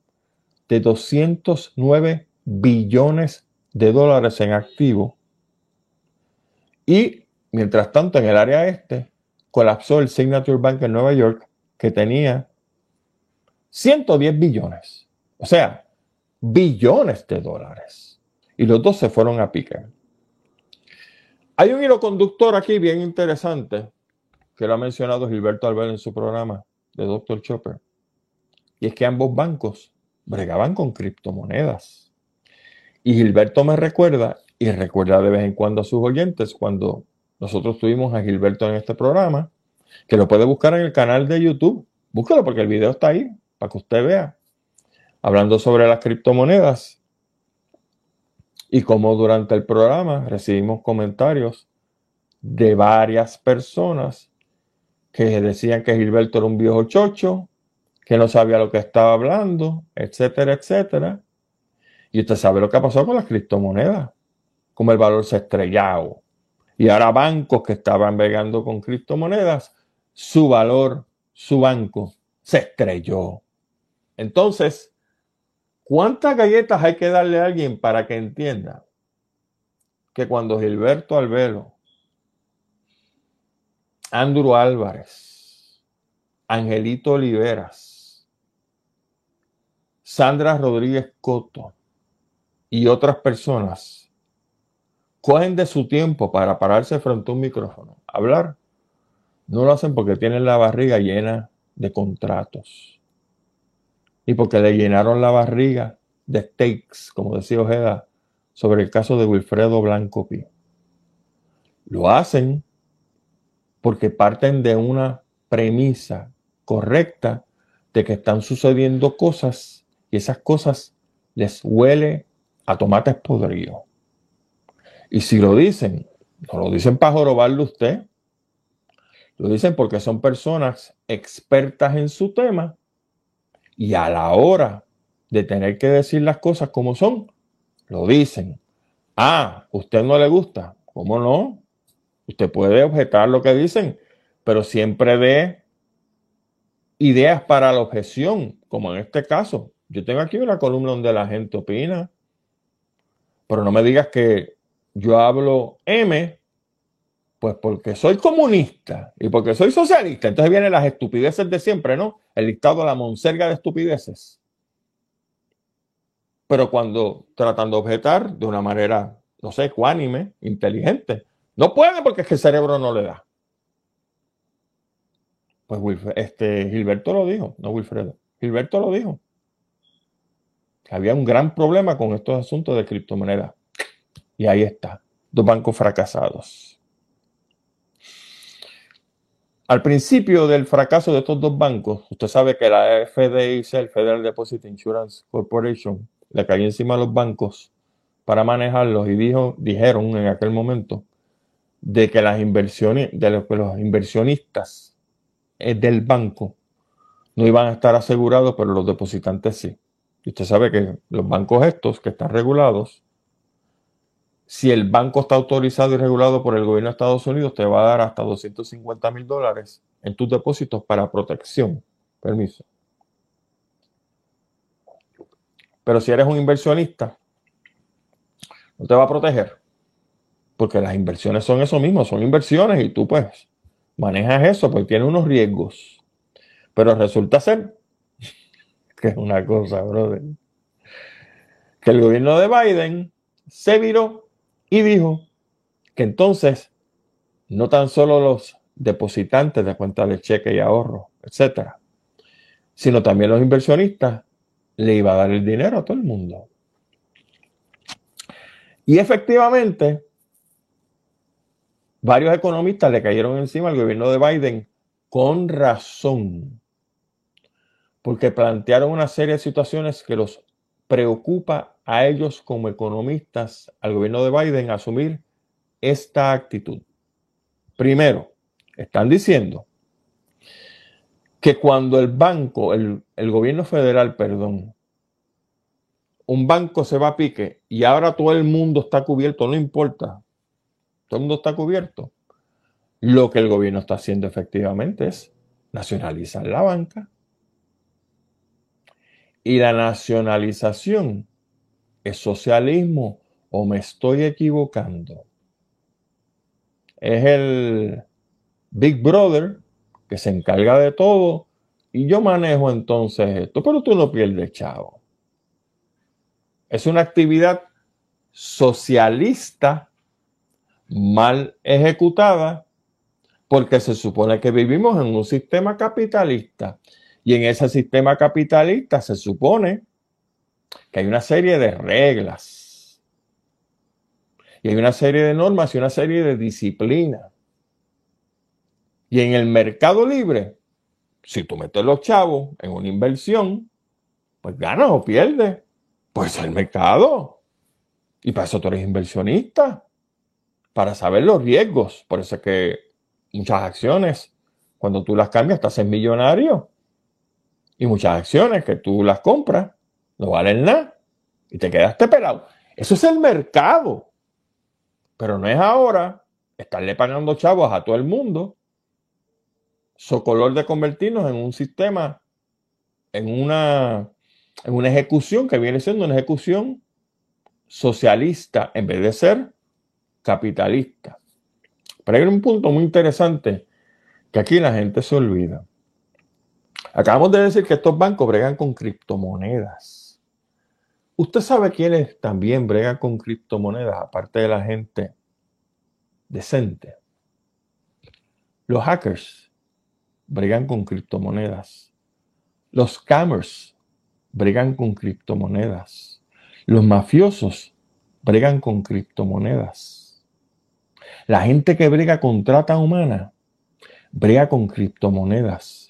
de 209 billones de dólares en activo. Y mientras tanto, en el área este, colapsó el Signature Bank en Nueva York, que tenía 110 billones. O sea, billones de dólares. Y los dos se fueron a pique. Hay un hilo conductor aquí bien interesante que lo ha mencionado Gilberto Albert en su programa de Dr. Chopper. Y es que ambos bancos bregaban con criptomonedas. Y Gilberto me recuerda, y recuerda de vez en cuando a sus oyentes, cuando nosotros tuvimos a Gilberto en este programa, que lo puede buscar en el canal de YouTube. Búscalo porque el video está ahí, para que usted vea hablando sobre las criptomonedas y como durante el programa recibimos comentarios de varias personas que decían que Gilberto era un viejo chocho, que no sabía lo que estaba hablando, etcétera, etcétera. Y usted sabe lo que ha pasado con las criptomonedas, como el valor se ha estrellado. Y ahora bancos que estaban vegando con criptomonedas, su valor, su banco, se estrelló. Entonces, ¿Cuántas galletas hay que darle a alguien para que entienda que cuando Gilberto Albelo, Andrew Álvarez, Angelito Oliveras, Sandra Rodríguez Coto y otras personas cogen de su tiempo para pararse frente a un micrófono, hablar, no lo hacen porque tienen la barriga llena de contratos y porque le llenaron la barriga de steaks, como decía Ojeda, sobre el caso de Wilfredo Blanco Pi. Lo hacen porque parten de una premisa correcta de que están sucediendo cosas y esas cosas les huele a tomates podridos. Y si lo dicen, no lo dicen para jorobarle usted, lo dicen porque son personas expertas en su tema y a la hora de tener que decir las cosas como son, lo dicen. Ah, usted no le gusta. ¿Cómo no? Usted puede objetar lo que dicen, pero siempre dé ideas para la objeción, como en este caso. Yo tengo aquí una columna donde la gente opina, pero no me digas que yo hablo M, pues porque soy comunista y porque soy socialista. Entonces vienen las estupideces de siempre, ¿no? El listado de la monserga de estupideces. Pero cuando tratan de objetar de una manera, no sé, ecuánime, inteligente, no pueden porque es que el cerebro no le da. Pues este, Gilberto lo dijo, no Wilfredo. Gilberto lo dijo. había un gran problema con estos asuntos de criptomonedas. Y ahí está, dos bancos fracasados. Al principio del fracaso de estos dos bancos, usted sabe que la FDIC, el Federal Deposit Insurance Corporation, le cayó encima a los bancos para manejarlos y dijo, dijeron en aquel momento de que las inversiones, de los, los inversionistas del banco no iban a estar asegurados, pero los depositantes sí. Y usted sabe que los bancos estos que están regulados, si el banco está autorizado y regulado por el gobierno de Estados Unidos, te va a dar hasta 250 mil dólares en tus depósitos para protección. Permiso. Pero si eres un inversionista, no te va a proteger. Porque las inversiones son eso mismo, son inversiones y tú pues manejas eso porque tiene unos riesgos. Pero resulta ser que es una cosa, brother, que el gobierno de Biden se viró y dijo que entonces no tan solo los depositantes de cuentas de cheque y ahorro, etcétera, sino también los inversionistas le iba a dar el dinero a todo el mundo. Y efectivamente, Varios economistas le cayeron encima al gobierno de Biden con razón, porque plantearon una serie de situaciones que los preocupa a ellos como economistas, al gobierno de Biden, asumir esta actitud. Primero, están diciendo que cuando el banco, el, el, gobierno federal, perdón, un banco se va a pique y ahora todo el mundo está cubierto, no importa, todo el mundo está cubierto. Lo que el gobierno está haciendo efectivamente es nacionalizar la banca. Y la nacionalización es socialismo o me estoy equivocando. Es el Big Brother que se encarga de todo y yo manejo entonces esto, pero tú no pierdes chavo. Es una actividad socialista mal ejecutada porque se supone que vivimos en un sistema capitalista y en ese sistema capitalista se supone que hay una serie de reglas y hay una serie de normas y una serie de disciplinas. Y en el mercado libre, si tú metes los chavos en una inversión, pues ganas o pierdes. Pues el mercado. Y para eso tú eres inversionista para saber los riesgos. Por eso es que muchas acciones, cuando tú las cambias, te haces millonario. Y muchas acciones que tú las compras no valen nada. Y te quedaste pelado. Eso es el mercado. Pero no es ahora estarle pagando chavos a todo el mundo. color de convertirnos en un sistema, en una, en una ejecución que viene siendo una ejecución socialista en vez de ser capitalista. Pero hay un punto muy interesante que aquí la gente se olvida. Acabamos de decir que estos bancos bregan con criptomonedas. Usted sabe quiénes también bregan con criptomonedas, aparte de la gente decente. Los hackers bregan con criptomonedas. Los scammers bregan con criptomonedas. Los mafiosos bregan con criptomonedas. La gente que brega con trata humana brega con criptomonedas.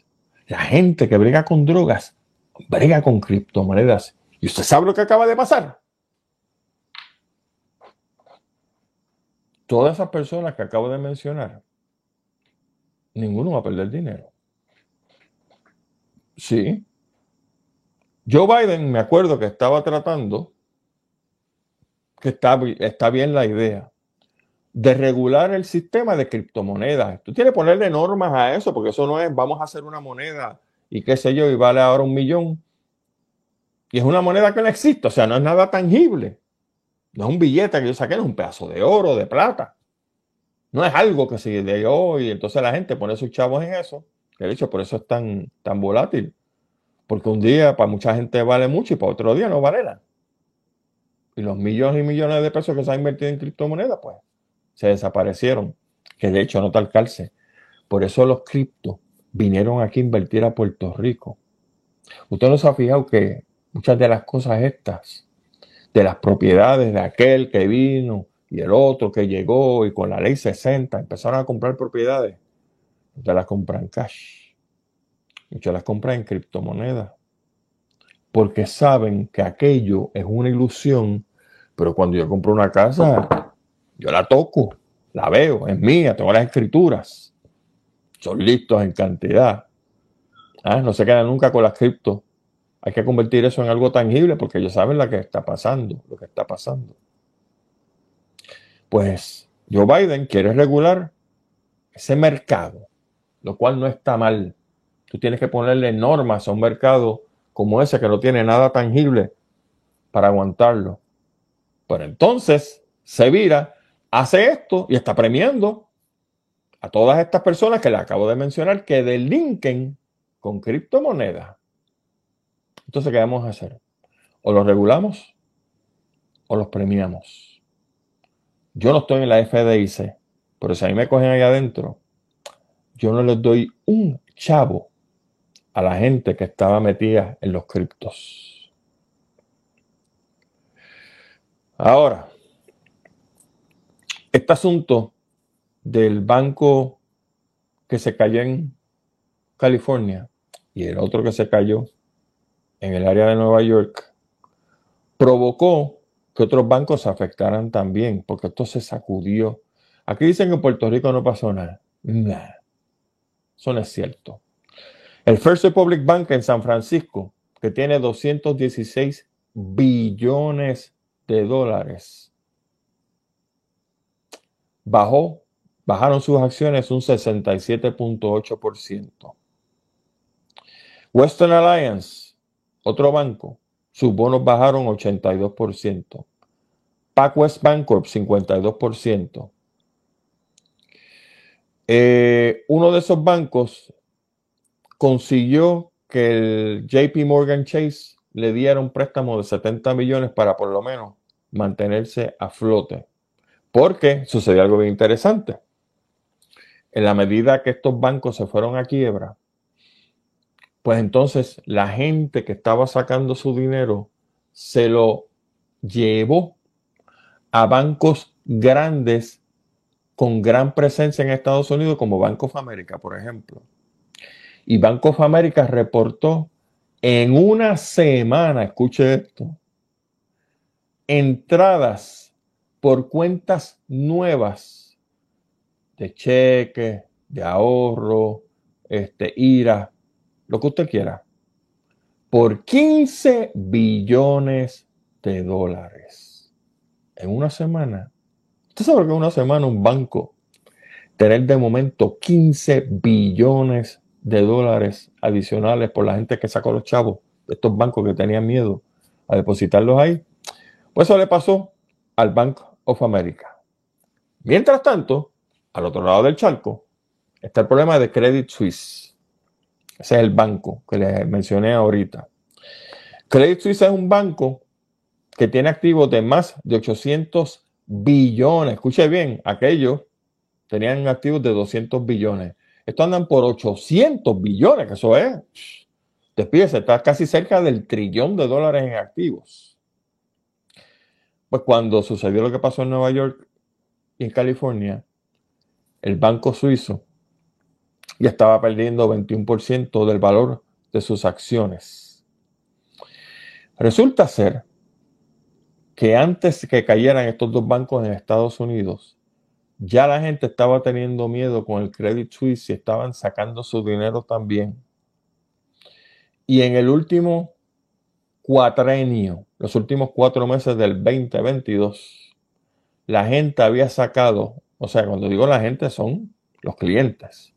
La gente que brega con drogas brega con criptomonedas. ¿Y usted sabe lo que acaba de pasar? Todas esas personas que acabo de mencionar, ninguno va a perder dinero. Sí. Joe Biden, me acuerdo que estaba tratando, que está, está bien la idea, de regular el sistema de criptomonedas. Tú tienes que ponerle normas a eso, porque eso no es, vamos a hacer una moneda y qué sé yo, y vale ahora un millón. Y es una moneda que no existe, o sea, no es nada tangible. No es un billete que yo saqué, no es un pedazo de oro, de plata. No es algo que se de hoy, entonces la gente pone sus chavos en eso. De hecho, por eso es tan, tan volátil. Porque un día para mucha gente vale mucho y para otro día no vale nada. Y los millones y millones de pesos que se han invertido en criptomonedas, pues, se desaparecieron. Que de hecho no tal calce. Por eso los criptos vinieron aquí a invertir a Puerto Rico. Usted no se ha fijado que muchas de las cosas estas, de las propiedades de aquel que vino y el otro que llegó y con la ley 60 empezaron a comprar propiedades, usted las compran cash. Muchas las compran en criptomonedas. Porque saben que aquello es una ilusión, pero cuando yo compro una casa, yo la toco, la veo, es mía, tengo las escrituras son listos en cantidad. Ah, no se quedan nunca con las cripto. Hay que convertir eso en algo tangible porque ellos saben lo que está pasando, lo que está pasando. Pues Joe Biden quiere regular ese mercado, lo cual no está mal. Tú tienes que ponerle normas a un mercado como ese que no tiene nada tangible para aguantarlo. Pero entonces se vira, hace esto y está premiando a todas estas personas que le acabo de mencionar que delinquen con criptomonedas. Entonces, ¿qué vamos a hacer? O los regulamos o los premiamos. Yo no estoy en la FDIC, pero si a mí me cogen ahí adentro, yo no les doy un chavo a la gente que estaba metida en los criptos. Ahora, este asunto del banco que se cayó en California y el otro que se cayó en el área de Nueva York, provocó que otros bancos se afectaran también, porque esto se sacudió. Aquí dicen que en Puerto Rico no pasó nada. Eso no es cierto. El First Republic Bank en San Francisco, que tiene 216 billones de dólares, bajó bajaron sus acciones un 67.8%. Western Alliance, otro banco, sus bonos bajaron 82%. PacWest Bancorp, 52%. Eh, uno de esos bancos consiguió que el JP Morgan Chase le diera un préstamo de 70 millones para por lo menos mantenerse a flote. Porque sucedió algo bien interesante en la medida que estos bancos se fueron a quiebra, pues entonces la gente que estaba sacando su dinero se lo llevó a bancos grandes con gran presencia en Estados Unidos como Bank of America, por ejemplo. Y Bank of America reportó en una semana, escuche esto, entradas por cuentas nuevas de cheque, de ahorro, este, IRA, lo que usted quiera, por 15 billones de dólares en una semana. Usted sabe que en una semana un banco tener de momento 15 billones de dólares adicionales por la gente que sacó los chavos de estos bancos que tenían miedo a depositarlos ahí. Pues eso le pasó al Bank of America. Mientras tanto, al otro lado del charco, está el problema de Credit Suisse. Ese es el banco que les mencioné ahorita. Credit Suisse es un banco que tiene activos de más de 800 billones. Escuche bien, aquellos tenían activos de 200 billones. Estos andan por 800 billones, que eso es. Despídese, está casi cerca del trillón de dólares en activos. Pues cuando sucedió lo que pasó en Nueva York y en California, el banco suizo ya estaba perdiendo 21% del valor de sus acciones. Resulta ser que antes que cayeran estos dos bancos en Estados Unidos, ya la gente estaba teniendo miedo con el Credit Suisse y estaban sacando su dinero también. Y en el último cuatrenio, los últimos cuatro meses del 2022, la gente había sacado, o sea, cuando digo la gente son los clientes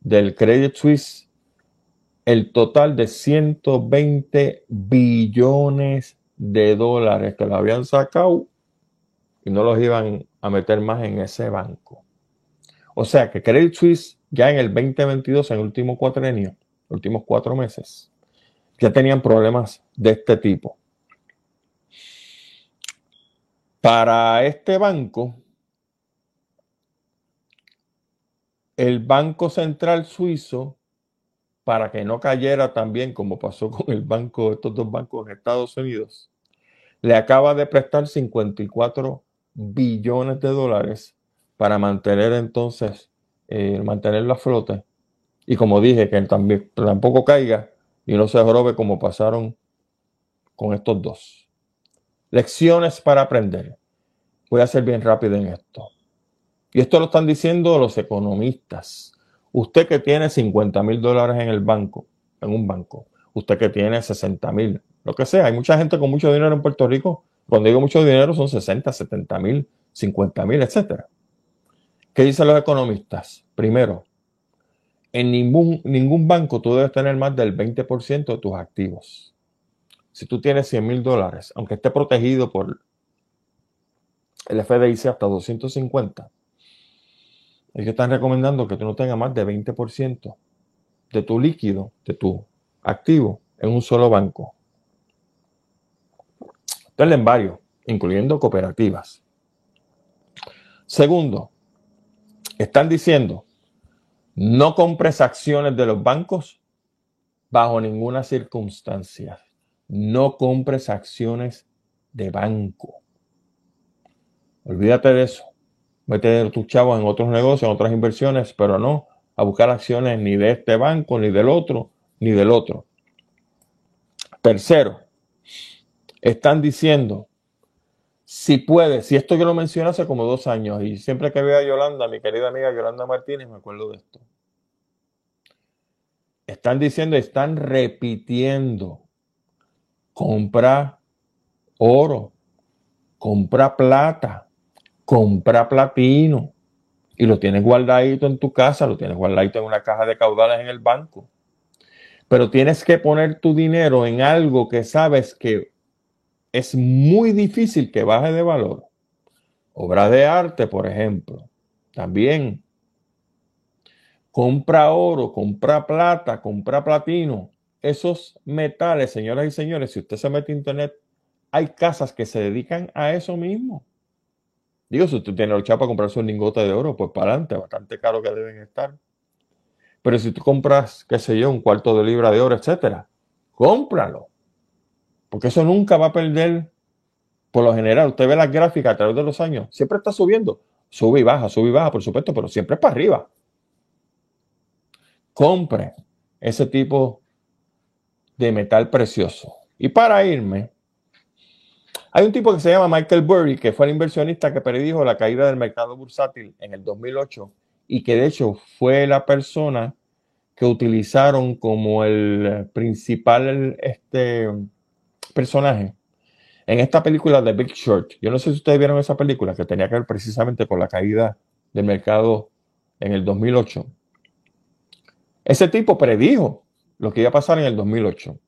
del Credit Suisse, el total de 120 billones de dólares que lo habían sacado y no los iban a meter más en ese banco. O sea que Credit Suisse ya en el 2022, en el último cuatrenio, últimos cuatro meses, ya tenían problemas de este tipo. Para este banco, el Banco Central Suizo, para que no cayera también como pasó con el banco, estos dos bancos en Estados Unidos, le acaba de prestar 54 billones de dólares para mantener entonces, eh, mantener la flota. Y como dije, que también, tampoco caiga y no se jorobe como pasaron con estos dos. Lecciones para aprender. Voy a ser bien rápido en esto. Y esto lo están diciendo los economistas. Usted que tiene 50 mil dólares en el banco, en un banco, usted que tiene 60 mil, lo que sea. Hay mucha gente con mucho dinero en Puerto Rico. Cuando digo mucho dinero son 60, 70 mil, 50 mil, etc. ¿Qué dicen los economistas? Primero, en ningún, ningún banco tú debes tener más del 20% de tus activos. Si tú tienes 100 mil dólares, aunque esté protegido por el FDIC hasta 250, es que están recomendando que tú no tengas más de 20% de tu líquido, de tu activo, en un solo banco. Tenle en varios, incluyendo cooperativas. Segundo, están diciendo no compres acciones de los bancos bajo ninguna circunstancia. No compres acciones de banco. Olvídate de eso. Mete tus chavos en otros negocios, en otras inversiones, pero no a buscar acciones ni de este banco, ni del otro, ni del otro. Tercero, están diciendo, si puedes, si esto yo lo mencioné hace como dos años y siempre que veo a Yolanda, mi querida amiga Yolanda Martínez, me acuerdo de esto. Están diciendo, están repitiendo, compra oro, compra plata, compra platino y lo tienes guardadito en tu casa, lo tienes guardadito en una caja de caudales en el banco. Pero tienes que poner tu dinero en algo que sabes que es muy difícil que baje de valor. Obras de arte, por ejemplo. También compra oro, compra plata, compra platino. Esos metales, señoras y señores, si usted se mete a internet, hay casas que se dedican a eso mismo. Digo, si usted tiene el para comprarse un lingote de oro, pues para adelante, bastante caro que deben estar. Pero si tú compras, qué sé yo, un cuarto de libra de oro, etcétera, cómpralo. Porque eso nunca va a perder. Por lo general, usted ve las gráficas a través de los años, siempre está subiendo. Sube y baja, sube y baja, por supuesto, pero siempre es para arriba compre ese tipo de metal precioso. Y para irme, hay un tipo que se llama Michael Burry, que fue el inversionista que predijo la caída del mercado bursátil en el 2008 y que de hecho fue la persona que utilizaron como el principal este, personaje en esta película de Big Short. Yo no sé si ustedes vieron esa película que tenía que ver precisamente con la caída del mercado en el 2008. Ese tipo predijo lo que iba a pasar en el 2008.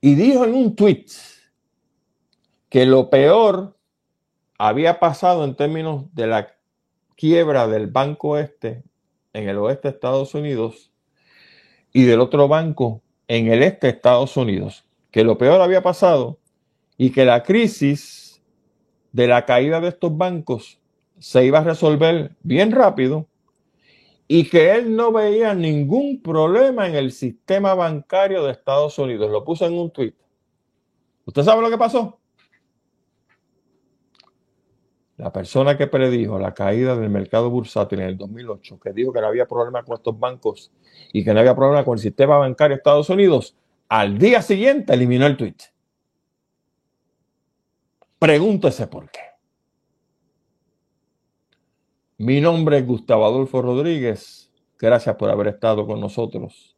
Y dijo en un tweet que lo peor había pasado en términos de la quiebra del banco este en el oeste de Estados Unidos y del otro banco en el este de Estados Unidos. Que lo peor había pasado y que la crisis de la caída de estos bancos se iba a resolver bien rápido y que él no veía ningún problema en el sistema bancario de Estados Unidos. Lo puso en un tuit. ¿Usted sabe lo que pasó? La persona que predijo la caída del mercado bursátil en el 2008, que dijo que no había problema con estos bancos y que no había problema con el sistema bancario de Estados Unidos, al día siguiente eliminó el tweet. Pregúntese por qué. Mi nombre es Gustavo Adolfo Rodríguez. Gracias por haber estado con nosotros.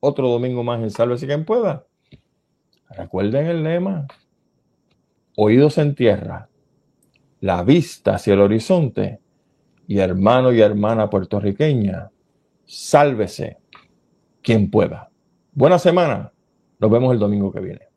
Otro domingo más en Sálvese quien pueda. Recuerden el lema. Oídos en tierra, la vista hacia el horizonte y hermano y hermana puertorriqueña, sálvese quien pueda. Buena semana. Nos vemos el domingo que viene.